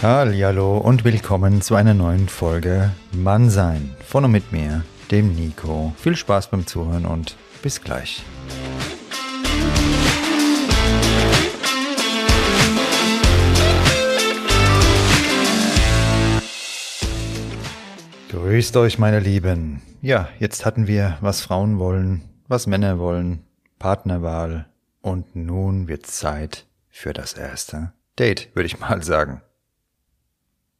Hallo und willkommen zu einer neuen Folge Mannsein von und mit mir, dem Nico. Viel Spaß beim Zuhören und bis gleich. Grüßt euch, meine Lieben. Ja, jetzt hatten wir, was Frauen wollen, was Männer wollen, Partnerwahl und nun wird Zeit für das erste Date, würde ich mal sagen.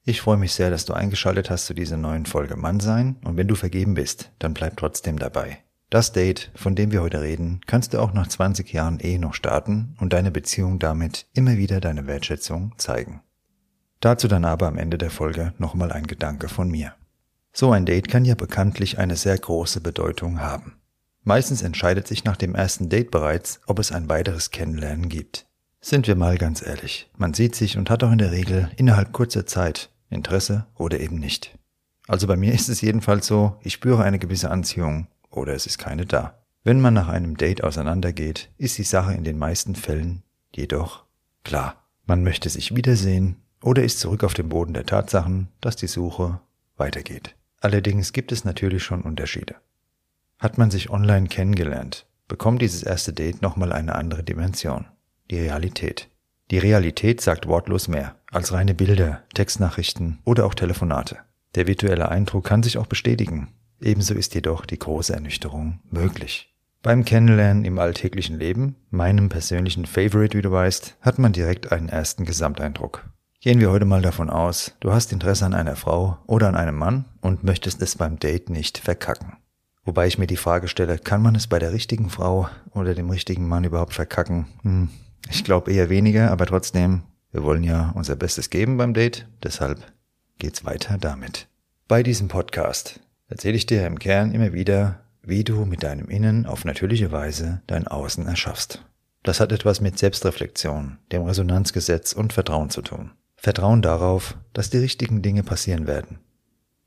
Ich freue mich sehr, dass du eingeschaltet hast zu dieser neuen Folge Mannsein und wenn du vergeben bist, dann bleib trotzdem dabei. Das Date, von dem wir heute reden, kannst du auch nach 20 Jahren Ehe noch starten und deine Beziehung damit immer wieder deine Wertschätzung zeigen. Dazu dann aber am Ende der Folge nochmal ein Gedanke von mir. So ein Date kann ja bekanntlich eine sehr große Bedeutung haben. Meistens entscheidet sich nach dem ersten Date bereits, ob es ein weiteres Kennenlernen gibt. Sind wir mal ganz ehrlich, man sieht sich und hat auch in der Regel innerhalb kurzer Zeit Interesse oder eben nicht. Also bei mir ist es jedenfalls so, ich spüre eine gewisse Anziehung oder es ist keine da. Wenn man nach einem Date auseinandergeht, ist die Sache in den meisten Fällen jedoch klar. Man möchte sich wiedersehen oder ist zurück auf dem Boden der Tatsachen, dass die Suche weitergeht. Allerdings gibt es natürlich schon Unterschiede. Hat man sich online kennengelernt, bekommt dieses erste Date nochmal eine andere Dimension, die Realität. Die Realität sagt wortlos mehr als reine Bilder, Textnachrichten oder auch Telefonate. Der virtuelle Eindruck kann sich auch bestätigen. Ebenso ist jedoch die große Ernüchterung möglich. Beim Kennenlernen im alltäglichen Leben, meinem persönlichen Favorite, wie du weißt, hat man direkt einen ersten Gesamteindruck. Gehen wir heute mal davon aus, du hast Interesse an einer Frau oder an einem Mann und möchtest es beim Date nicht verkacken. Wobei ich mir die Frage stelle, kann man es bei der richtigen Frau oder dem richtigen Mann überhaupt verkacken? Hm, ich glaube eher weniger, aber trotzdem, wir wollen ja unser Bestes geben beim Date, deshalb geht's weiter damit. Bei diesem Podcast erzähle ich dir im Kern immer wieder, wie du mit deinem Innen auf natürliche Weise dein Außen erschaffst. Das hat etwas mit Selbstreflexion, dem Resonanzgesetz und Vertrauen zu tun. Vertrauen darauf, dass die richtigen Dinge passieren werden.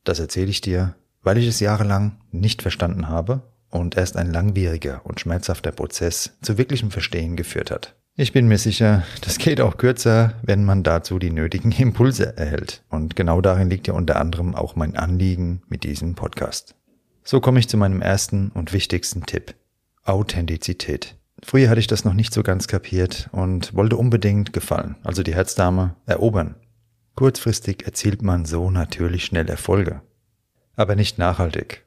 Das erzähle ich dir, weil ich es jahrelang nicht verstanden habe und erst ein langwieriger und schmerzhafter Prozess zu wirklichem Verstehen geführt hat. Ich bin mir sicher, das geht auch kürzer, wenn man dazu die nötigen Impulse erhält. Und genau darin liegt ja unter anderem auch mein Anliegen mit diesem Podcast. So komme ich zu meinem ersten und wichtigsten Tipp. Authentizität. Früher hatte ich das noch nicht so ganz kapiert und wollte unbedingt gefallen, also die Herzdame, erobern. Kurzfristig erzielt man so natürlich schnell Erfolge. Aber nicht nachhaltig.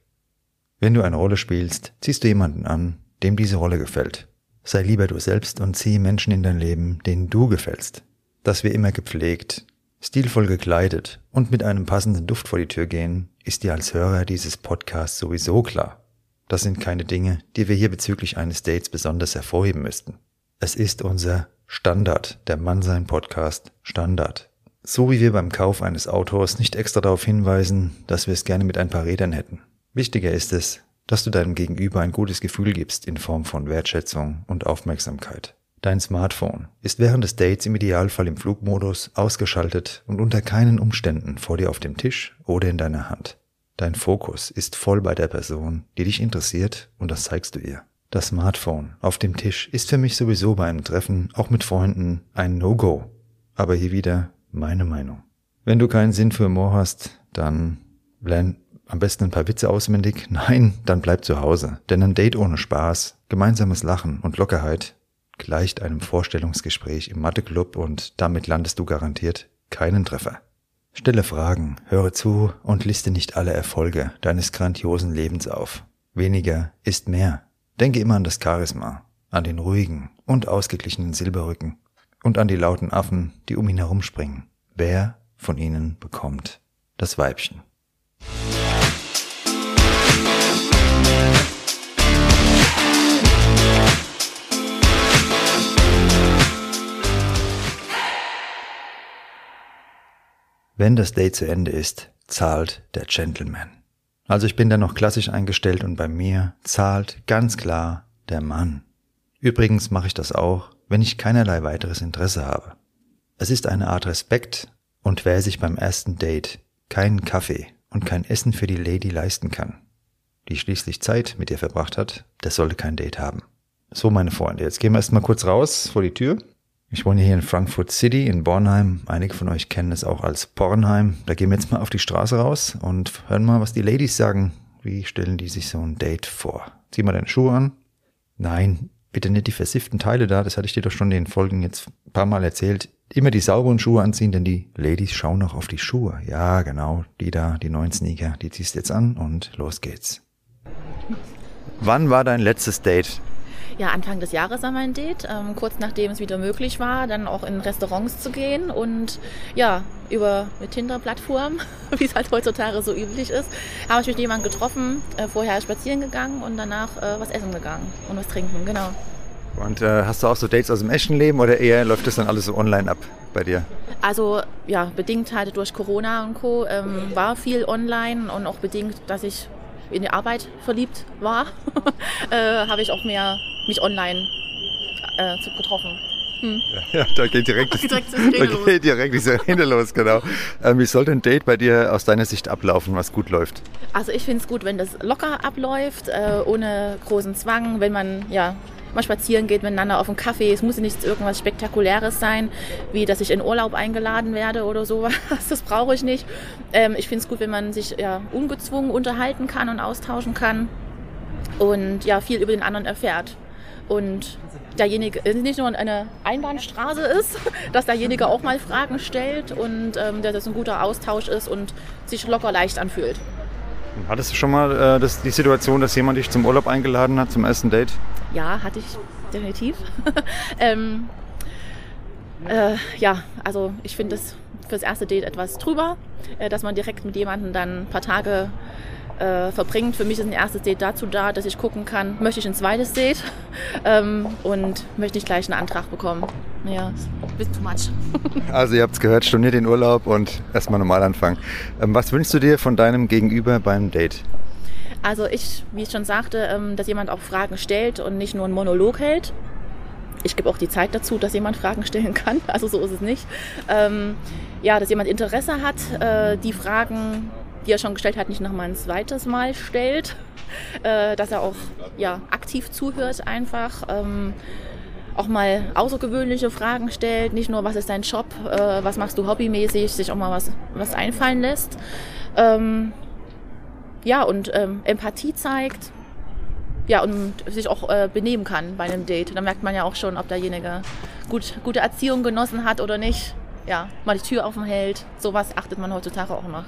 Wenn du eine Rolle spielst, ziehst du jemanden an, dem diese Rolle gefällt. Sei lieber du selbst und zieh Menschen in dein Leben, denen du gefällst. Dass wir immer gepflegt, stilvoll gekleidet und mit einem passenden Duft vor die Tür gehen, ist dir als Hörer dieses Podcasts sowieso klar. Das sind keine Dinge, die wir hier bezüglich eines Dates besonders hervorheben müssten. Es ist unser Standard, der Mannsein Podcast Standard. So wie wir beim Kauf eines Autos nicht extra darauf hinweisen, dass wir es gerne mit ein paar Rädern hätten. Wichtiger ist es, dass du deinem Gegenüber ein gutes Gefühl gibst in Form von Wertschätzung und Aufmerksamkeit. Dein Smartphone ist während des Dates im Idealfall im Flugmodus ausgeschaltet und unter keinen Umständen vor dir auf dem Tisch oder in deiner Hand. Dein Fokus ist voll bei der Person, die dich interessiert und das zeigst du ihr. Das Smartphone auf dem Tisch ist für mich sowieso bei einem Treffen, auch mit Freunden, ein No-Go. Aber hier wieder meine Meinung. Wenn du keinen Sinn für Humor hast, dann lern am besten ein paar Witze auswendig? Nein, dann bleib zu Hause. Denn ein Date ohne Spaß, gemeinsames Lachen und Lockerheit gleicht einem Vorstellungsgespräch im Matheclub und damit landest du garantiert keinen Treffer. Stelle Fragen, höre zu und liste nicht alle Erfolge deines grandiosen Lebens auf. Weniger ist mehr. Denke immer an das Charisma, an den ruhigen und ausgeglichenen Silberrücken und an die lauten Affen, die um ihn herumspringen. Wer von ihnen bekommt das Weibchen? Wenn das Date zu Ende ist, zahlt der Gentleman. Also ich bin da noch klassisch eingestellt und bei mir zahlt ganz klar der Mann. Übrigens mache ich das auch, wenn ich keinerlei weiteres Interesse habe. Es ist eine Art Respekt und wer sich beim ersten Date keinen Kaffee und kein Essen für die Lady leisten kann, die schließlich Zeit mit ihr verbracht hat, der sollte kein Date haben. So, meine Freunde, jetzt gehen wir erstmal kurz raus vor die Tür ich wohne hier in Frankfurt City in Bornheim. Einige von euch kennen es auch als Bornheim. Da gehen wir jetzt mal auf die Straße raus und hören mal, was die Ladies sagen. Wie stellen die sich so ein Date vor? Zieh mal deine Schuhe an. Nein, bitte nicht die versifften Teile da. Das hatte ich dir doch schon in den Folgen jetzt ein paar Mal erzählt. Immer die sauberen Schuhe anziehen, denn die Ladies schauen auch auf die Schuhe. Ja, genau. Die da, die neuen Sneaker, die ziehst du jetzt an und los geht's. Wann war dein letztes Date? ja, Anfang des Jahres war mein Date, ähm, kurz nachdem es wieder möglich war, dann auch in Restaurants zu gehen und ja, über eine Tinder-Plattform, wie es halt heutzutage so üblich ist, habe ich mit jemandem getroffen, äh, vorher spazieren gegangen und danach äh, was essen gegangen und was trinken, genau. Und äh, hast du auch so Dates aus dem echten Leben oder eher läuft das dann alles so online ab bei dir? Also ja, bedingt halt durch Corona und Co. Ähm, war viel online und auch bedingt, dass ich in die Arbeit verliebt war, äh, habe ich auch mehr mich online äh, getroffen. Hm. Ja, da geht direkt, direkt da geht direkt diese Rede los, genau. Ähm, wie soll denn ein Date bei dir aus deiner Sicht ablaufen, was gut läuft? Also ich finde es gut, wenn das locker abläuft, äh, ohne großen Zwang, wenn man ja mal spazieren geht miteinander auf einen Kaffee. Es muss nicht irgendwas Spektakuläres sein, wie dass ich in Urlaub eingeladen werde oder sowas. Das brauche ich nicht. Ähm, ich finde es gut, wenn man sich ja ungezwungen unterhalten kann und austauschen kann und ja viel über den anderen erfährt. Und derjenige nicht nur eine Einbahnstraße ist, dass derjenige auch mal Fragen stellt und ähm, dass das ein guter Austausch ist und sich locker leicht anfühlt. Hattest du schon mal äh, das, die Situation, dass jemand dich zum Urlaub eingeladen hat, zum ersten Date? Ja, hatte ich definitiv. ähm, äh, ja, also ich finde es fürs erste Date etwas drüber, äh, dass man direkt mit jemandem dann ein paar Tage äh, verbringt. Für mich ist ein erstes Date dazu da, dass ich gucken kann, möchte ich ein zweites Date ähm, und möchte ich gleich einen Antrag bekommen. Ja, bit too much. also ihr habt es gehört, storniert den Urlaub und erstmal normal anfangen. Ähm, was wünschst du dir von deinem Gegenüber beim Date? Also ich, wie ich schon sagte, ähm, dass jemand auch Fragen stellt und nicht nur einen Monolog hält. Ich gebe auch die Zeit dazu, dass jemand Fragen stellen kann. Also so ist es nicht. Ähm, ja, dass jemand Interesse hat, äh, die Fragen die er schon gestellt hat, nicht nochmal ein zweites Mal stellt. Äh, dass er auch ja, aktiv zuhört einfach. Ähm, auch mal außergewöhnliche Fragen stellt, nicht nur, was ist dein Job, äh, was machst du hobbymäßig, sich auch mal was, was einfallen lässt. Ähm, ja, und ähm, Empathie zeigt. Ja, und sich auch äh, benehmen kann bei einem Date. Da merkt man ja auch schon, ob derjenige gut, gute Erziehung genossen hat oder nicht. Ja, mal die Tür offen hält. Sowas achtet man heutzutage auch noch.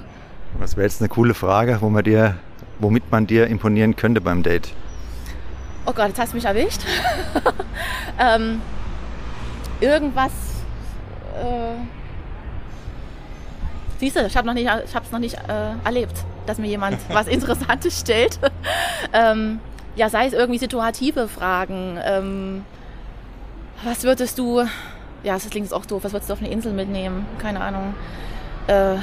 Was wäre jetzt eine coole Frage, womit man dir imponieren könnte beim Date? Oh Gott, jetzt hast du mich erwischt. ähm, irgendwas. Äh, Siehst du, ich habe es noch nicht äh, erlebt, dass mir jemand was Interessantes stellt. ähm, ja, sei es irgendwie situative Fragen. Ähm, was würdest du, ja, das klingt jetzt auch doof, was würdest du auf eine Insel mitnehmen? Keine Ahnung. Äh,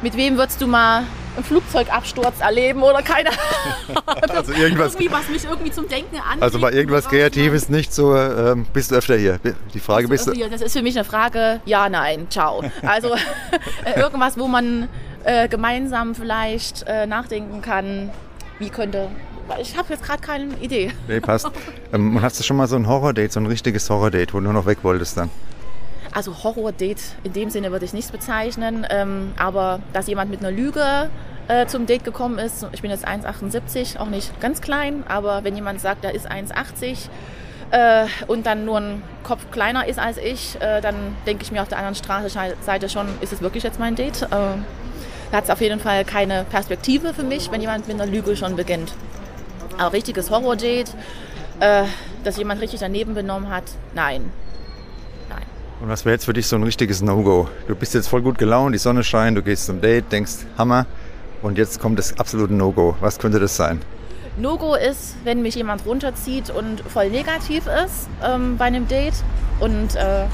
mit wem würdest du mal einen Flugzeugabsturz erleben oder keine also irgendwas, irgendwie, was mich irgendwie zum Denken anregt. Also mal irgendwas Kreatives nicht so, ähm, bist du öfter hier? Die Frage bist du... Das ist für mich eine Frage, ja, nein, ciao. Also äh, irgendwas, wo man äh, gemeinsam vielleicht äh, nachdenken kann, wie könnte... Ich habe jetzt gerade keine Idee. Nee, passt. ähm, hast du schon mal so ein Horror-Date, so ein richtiges Horror-Date, wo du nur noch weg wolltest dann? Also Horror-Date in dem Sinne würde ich nichts bezeichnen, ähm, aber dass jemand mit einer Lüge äh, zum Date gekommen ist, ich bin jetzt 1,78, auch nicht ganz klein, aber wenn jemand sagt, er ist 1,80, äh, und dann nur ein Kopf kleiner ist als ich, äh, dann denke ich mir auf der anderen Straßenseite schon, ist es wirklich jetzt mein Date? Äh, da hat es auf jeden Fall keine Perspektive für mich, wenn jemand mit einer Lüge schon beginnt. Aber richtiges Horror-Date, äh, dass jemand richtig daneben benommen hat. Nein. Und was wäre jetzt für dich so ein richtiges No-Go? Du bist jetzt voll gut gelaunt, die Sonne scheint, du gehst zum Date, denkst, Hammer, und jetzt kommt das absolute No-Go. Was könnte das sein? No-Go ist, wenn mich jemand runterzieht und voll negativ ist ähm, bei einem Date und äh,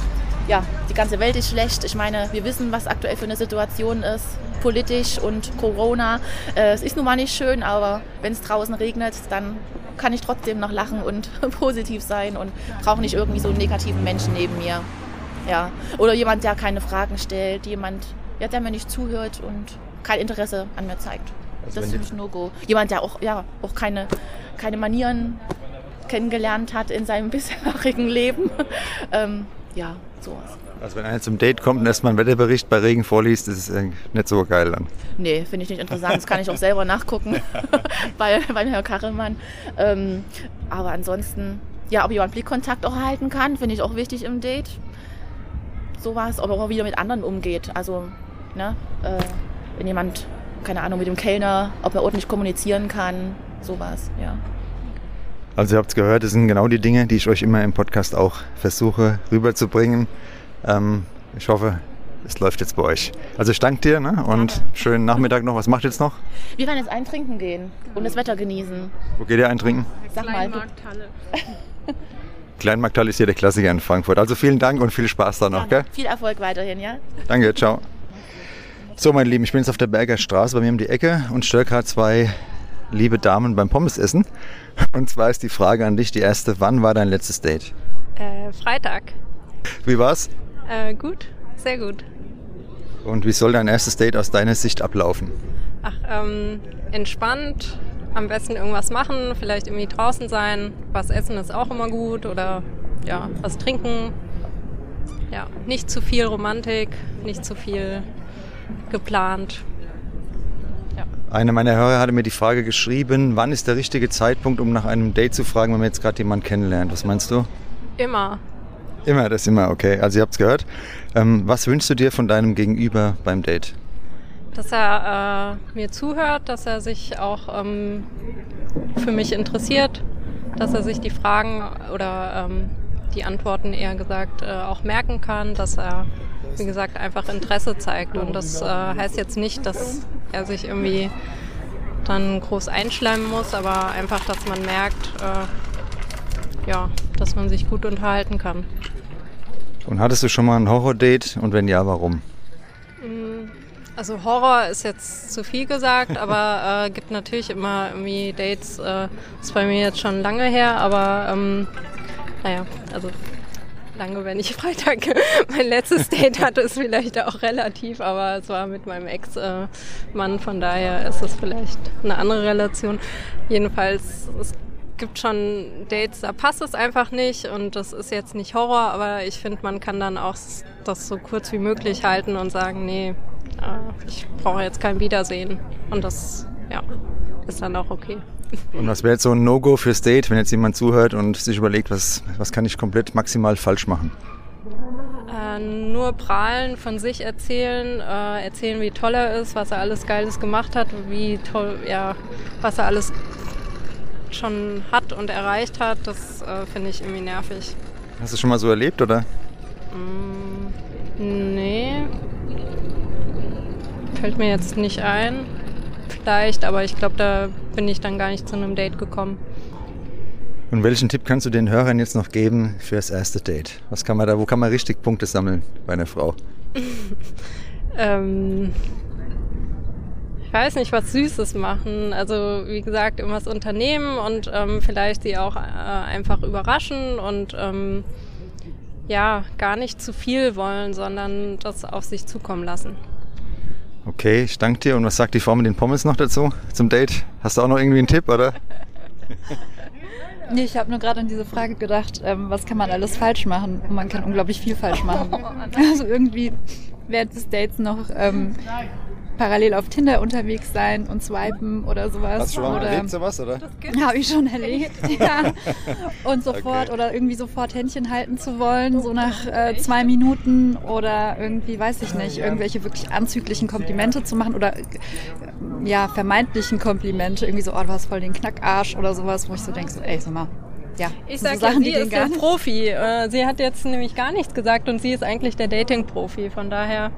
ja, die ganze Welt ist schlecht. Ich meine, wir wissen, was aktuell für eine Situation ist, politisch und Corona. Äh, es ist nun mal nicht schön, aber wenn es draußen regnet, dann kann ich trotzdem noch lachen und positiv sein und brauche nicht irgendwie so einen negativen Menschen neben mir. Ja. Oder jemand, der keine Fragen stellt, jemand, ja, der mir nicht zuhört und kein Interesse an mir zeigt. Also das ist für No-Go. Jemand, der auch, ja, auch keine, keine Manieren kennengelernt hat in seinem bisherigen Leben. ähm, ja, sowas. Also wenn einer zum Date kommt und erstmal einen Wetterbericht bei Regen vorliest, ist es nicht so geil dann. Nee, finde ich nicht interessant. Das kann ich auch selber nachgucken bei, bei Herrn Karremann. Ähm, aber ansonsten, ja, ob jemand Blickkontakt auch halten kann, finde ich auch wichtig im Date. Sowas, ob er auch wieder mit anderen umgeht. Also, ne, äh, wenn jemand keine Ahnung, mit dem Kellner, ob er ordentlich kommunizieren kann, sowas, ja. Also ihr habt es gehört, das sind genau die Dinge, die ich euch immer im Podcast auch versuche rüberzubringen. Ähm, ich hoffe, es läuft jetzt bei euch. Also ich danke dir ne? und ja. schönen Nachmittag noch. Was macht ihr jetzt noch? Wir werden jetzt eintrinken gehen und das Wetter genießen. Wo geht ihr eintrinken? Sag mal. Kleinmarkthalle. Kleinmarkthalle ist hier der Klassiker in Frankfurt. Also vielen Dank und viel Spaß da noch. Gell? Viel Erfolg weiterhin, ja? Danke, ciao. So, meine Lieben, ich bin jetzt auf der Berger Straße bei mir um die Ecke und stelle gerade zwei liebe Damen beim Pommesessen. Und zwar ist die Frage an dich, die erste, wann war dein letztes Date? Äh, Freitag. Wie war's? Äh, gut, sehr gut. Und wie soll dein erstes Date aus deiner Sicht ablaufen? Ach, ähm, entspannt, am besten irgendwas machen, vielleicht irgendwie draußen sein, was essen ist auch immer gut oder ja, was trinken. Ja, nicht zu viel Romantik, nicht zu viel geplant. Ja. Eine meiner Hörer hatte mir die Frage geschrieben, wann ist der richtige Zeitpunkt, um nach einem Date zu fragen, wenn man jetzt gerade jemanden kennenlernt? Was meinst du? Immer. Immer, das ist immer, okay. Also ihr habt es gehört. Ähm, was wünschst du dir von deinem Gegenüber beim Date? Dass er äh, mir zuhört, dass er sich auch ähm, für mich interessiert, dass er sich die Fragen oder ähm, die Antworten eher gesagt äh, auch merken kann, dass er wie gesagt, einfach Interesse zeigt. Und das äh, heißt jetzt nicht, dass er sich irgendwie dann groß einschleimen muss, aber einfach, dass man merkt, äh, ja, dass man sich gut unterhalten kann. Und hattest du schon mal ein Horror-Date und wenn ja, warum? Mm, also Horror ist jetzt zu viel gesagt, aber äh, gibt natürlich immer irgendwie Dates. Äh, ist bei mir jetzt schon lange her, aber ähm, naja, also lange, wenn ich Freitag mein letztes Date hatte, ist vielleicht auch relativ, aber es war mit meinem Ex-Mann, von daher ist es vielleicht eine andere Relation. Jedenfalls, es gibt schon Dates, da passt es einfach nicht und das ist jetzt nicht Horror, aber ich finde, man kann dann auch das so kurz wie möglich halten und sagen, nee, äh, ich brauche jetzt kein Wiedersehen und das, ja, ist dann auch okay. Und was wäre jetzt so ein No-Go fürs Date, wenn jetzt jemand zuhört und sich überlegt, was, was kann ich komplett maximal falsch machen? Äh, nur prahlen, von sich erzählen, äh, erzählen, wie toll er ist, was er alles Geiles gemacht hat, wie toll, ja, was er alles schon hat und erreicht hat, das äh, finde ich irgendwie nervig. Hast du schon mal so erlebt, oder? Mm, nee. Fällt mir jetzt nicht ein vielleicht, aber ich glaube, da bin ich dann gar nicht zu einem Date gekommen. Und welchen Tipp kannst du den Hörern jetzt noch geben für das erste Date? Was kann man da, wo kann man richtig Punkte sammeln bei einer Frau? ähm, ich weiß nicht, was Süßes machen. Also wie gesagt, irgendwas unternehmen und ähm, vielleicht sie auch äh, einfach überraschen und ähm, ja, gar nicht zu viel wollen, sondern das auf sich zukommen lassen. Okay, ich danke dir. Und was sagt die Frau mit den Pommes noch dazu zum Date? Hast du auch noch irgendwie einen Tipp, oder? Nee, ich habe nur gerade an diese Frage gedacht, ähm, was kann man alles falsch machen? Und man kann unglaublich viel falsch machen. Also irgendwie während des Dates noch ähm, parallel auf Tinder unterwegs sein und swipen oder sowas. Hast du schon mal oder, erlebt sowas, oder? Habe ich schon erlebt, ja. Und sofort Okay. oder irgendwie sofort Händchen halten zu wollen, so nach äh, zwei Minuten oder irgendwie, weiß ich nicht, irgendwelche wirklich anzüglichen Komplimente zu machen oder äh, ja, vermeintlichen Komplimente, irgendwie so, oh, du hast voll den Knackarsch oder sowas, wo ich so denke, so, ey, sag mal, ja, Ich so sag ja, sie ist der. Profi. Äh, Sie hat jetzt nämlich gar nichts gesagt und sie ist eigentlich der Dating-Profi. Von daher.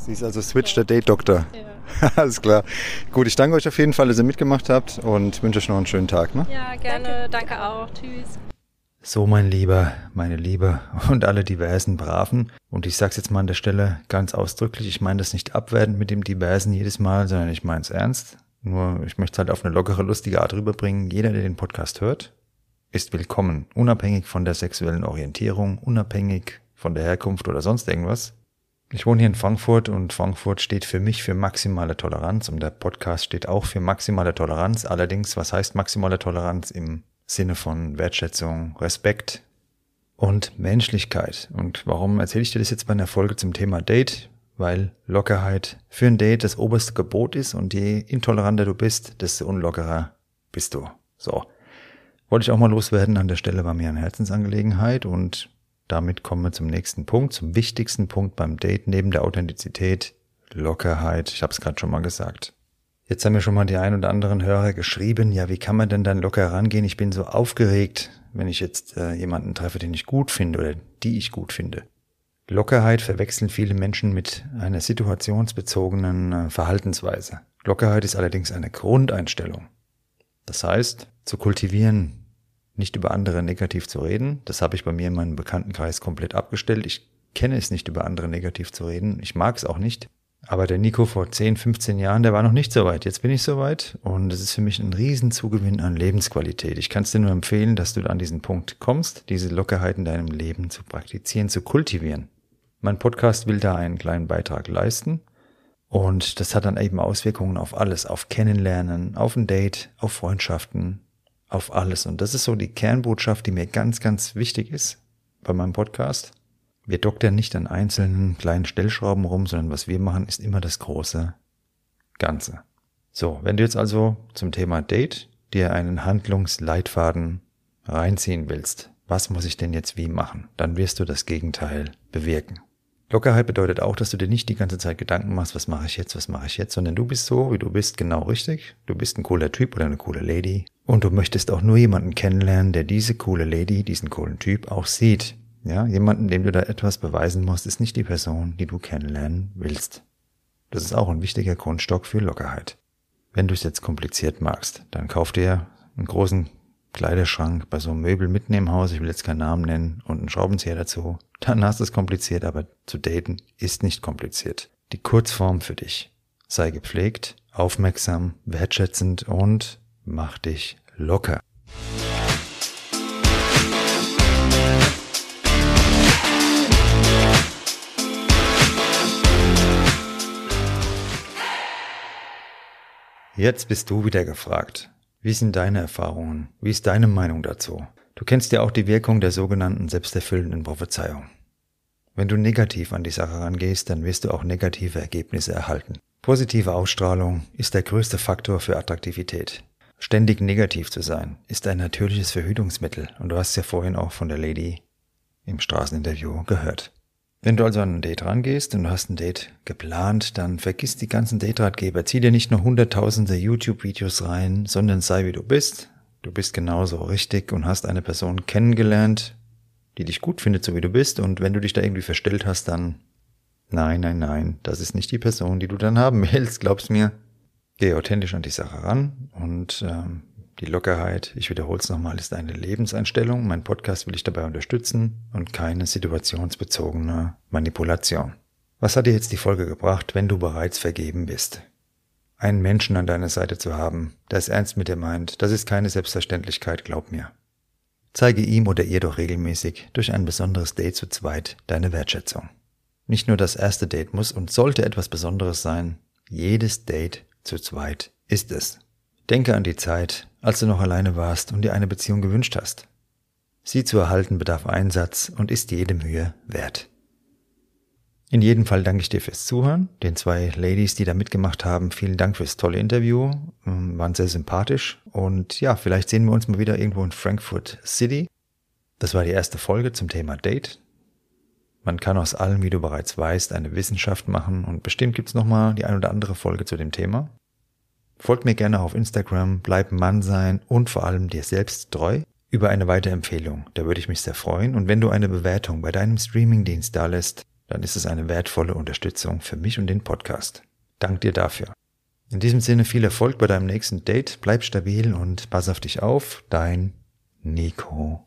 Sie ist also Switch der Date-Doktor. Alles klar. Gut, ich danke euch auf jeden Fall, dass ihr mitgemacht habt und wünsche euch noch einen schönen Tag. Ne? Ja, gerne. Danke, auch. Tschüss. So, mein Lieber, meine Liebe und alle diversen Braven. Und ich sag's jetzt mal an der Stelle ganz ausdrücklich, ich meine das nicht abwertend mit dem Diversen jedes Mal, sondern ich meine es ernst. Nur ich möchte es halt auf eine lockere, lustige Art rüberbringen. Jeder, der den Podcast hört, ist willkommen, unabhängig von der sexuellen Orientierung, unabhängig von der Herkunft oder sonst irgendwas. Ich wohne hier in Frankfurt und Frankfurt steht für mich für maximale Toleranz und der Podcast steht auch für maximale Toleranz. Allerdings, was heißt maximale Toleranz im Sinne von Wertschätzung, Respekt und Menschlichkeit? Und warum erzähle ich dir das jetzt bei einer Folge zum Thema Date? Weil Lockerheit für ein Date das oberste Gebot ist und je intoleranter du bist, desto unlockerer bist du. So. Wollte ich auch mal loswerden. An der Stelle war mir eine Herzensangelegenheit und damit kommen wir zum nächsten Punkt, zum wichtigsten Punkt beim Date neben der Authentizität, Lockerheit. Ich habe es gerade schon mal gesagt. Jetzt haben mir schon mal die ein oder anderen Hörer geschrieben, ja, wie kann man denn dann locker rangehen? Ich bin so aufgeregt, wenn ich jetzt äh, jemanden treffe, den ich gut finde oder die ich gut finde. Lockerheit verwechseln viele Menschen mit einer situationsbezogenen äh, Verhaltensweise. Lockerheit ist allerdings eine Grundeinstellung. Das heißt, zu kultivieren, nicht über andere negativ zu reden. Das habe ich bei mir in meinem Bekanntenkreis komplett abgestellt. Ich kenne es nicht, über andere negativ zu reden. Ich mag es auch nicht. Aber der Nico vor 10, 15 Jahren, der war noch nicht so weit. Jetzt bin ich so weit und es ist für mich ein Riesenzugewinn an Lebensqualität. Ich kann es dir nur empfehlen, dass du an diesen Punkt kommst, diese Lockerheit in deinem Leben zu praktizieren, zu kultivieren. Mein Podcast will da einen kleinen Beitrag leisten und das hat dann eben Auswirkungen auf alles, auf Kennenlernen, auf ein Date, auf Freundschaften, auf alles. Und das ist so die Kernbotschaft, die mir ganz, ganz wichtig ist bei meinem Podcast. Wir doktern nicht an einzelnen kleinen Stellschrauben rum, sondern was wir machen, ist immer das große Ganze. So, wenn du jetzt also zum Thema Date dir einen Handlungsleitfaden reinziehen willst, was muss ich denn jetzt wie machen, dann wirst du das Gegenteil bewirken. Lockerheit bedeutet auch, dass du dir nicht die ganze Zeit Gedanken machst, was mache ich jetzt, was mache ich jetzt, sondern du bist so, wie du bist, genau richtig. Du bist ein cooler Typ oder eine coole Lady. Und du möchtest auch nur jemanden kennenlernen, der diese coole Lady, diesen coolen Typ auch sieht. Ja, jemanden, dem du da etwas beweisen musst, ist nicht die Person, die du kennenlernen willst. Das ist auch ein wichtiger Grundstock für Lockerheit. Wenn du es jetzt kompliziert magst, dann kauf dir einen großen Kleiderschrank bei so einem Möbel mitten im Haus, ich will jetzt keinen Namen nennen, und einen Schraubenzieher dazu. Dann hast du es kompliziert, aber zu daten ist nicht kompliziert. Die Kurzform für dich. Sei gepflegt, aufmerksam, wertschätzend und mach dich locker. Jetzt bist du wieder gefragt. Wie sind deine Erfahrungen? Wie ist deine Meinung dazu? Du kennst ja auch die Wirkung der sogenannten selbsterfüllenden Prophezeiung. Wenn du negativ an die Sache rangehst, dann wirst du auch negative Ergebnisse erhalten. Positive Ausstrahlung ist der größte Faktor für Attraktivität. Ständig negativ zu sein ist ein natürliches Verhütungsmittel und du hast ja vorhin auch von der Lady im Straßeninterview gehört. Wenn du also an ein Date rangehst und du hast ein Date geplant, dann vergiss die ganzen Date-Ratgeber. Zieh dir nicht nur hunderttausende YouTube-Videos rein, sondern sei wie du bist. Du bist genauso richtig und hast eine Person kennengelernt, die dich gut findet, so wie du bist. Und wenn du dich da irgendwie verstellt hast, dann nein, nein, nein, das ist nicht die Person, die du dann haben willst, glaub's mir. Geh authentisch an die Sache ran und ähm, die Lockerheit, ich wiederhole es nochmal, ist eine Lebenseinstellung. Mein Podcast will dich dabei unterstützen und keine situationsbezogene Manipulation. Was hat dir jetzt die Folge gebracht, wenn du bereits vergeben bist? Einen Menschen an deiner Seite zu haben, der es ernst mit dir meint, das ist keine Selbstverständlichkeit, glaub mir. Zeige ihm oder ihr doch regelmäßig durch ein besonderes Date zu zweit deine Wertschätzung. Nicht nur das erste Date muss und sollte etwas Besonderes sein, jedes Date zu zweit ist es. Denke an die Zeit, als du noch alleine warst und dir eine Beziehung gewünscht hast. Sie zu erhalten bedarf Einsatz und ist jede Mühe wert. In jedem Fall danke ich dir fürs Zuhören. Den zwei Ladies, die da mitgemacht haben, vielen Dank fürs tolle Interview. Ähm, waren sehr sympathisch. Und ja, vielleicht sehen wir uns mal wieder irgendwo in Frankfurt City. Das war die erste Folge zum Thema Date. Man kann aus allem, wie du bereits weißt, eine Wissenschaft machen und bestimmt gibt's noch mal die ein oder andere Folge zu dem Thema. Folgt mir gerne auf Instagram, bleib Mann sein und vor allem dir selbst treu über eine Weiterempfehlung. Da würde ich mich sehr freuen. Und wenn du eine Bewertung bei deinem Streamingdienst da lässt, dann ist es eine wertvolle Unterstützung für mich und den Podcast. Dank dir dafür. In diesem Sinne viel Erfolg bei deinem nächsten Date, bleib stabil und pass auf dich auf, dein Nico.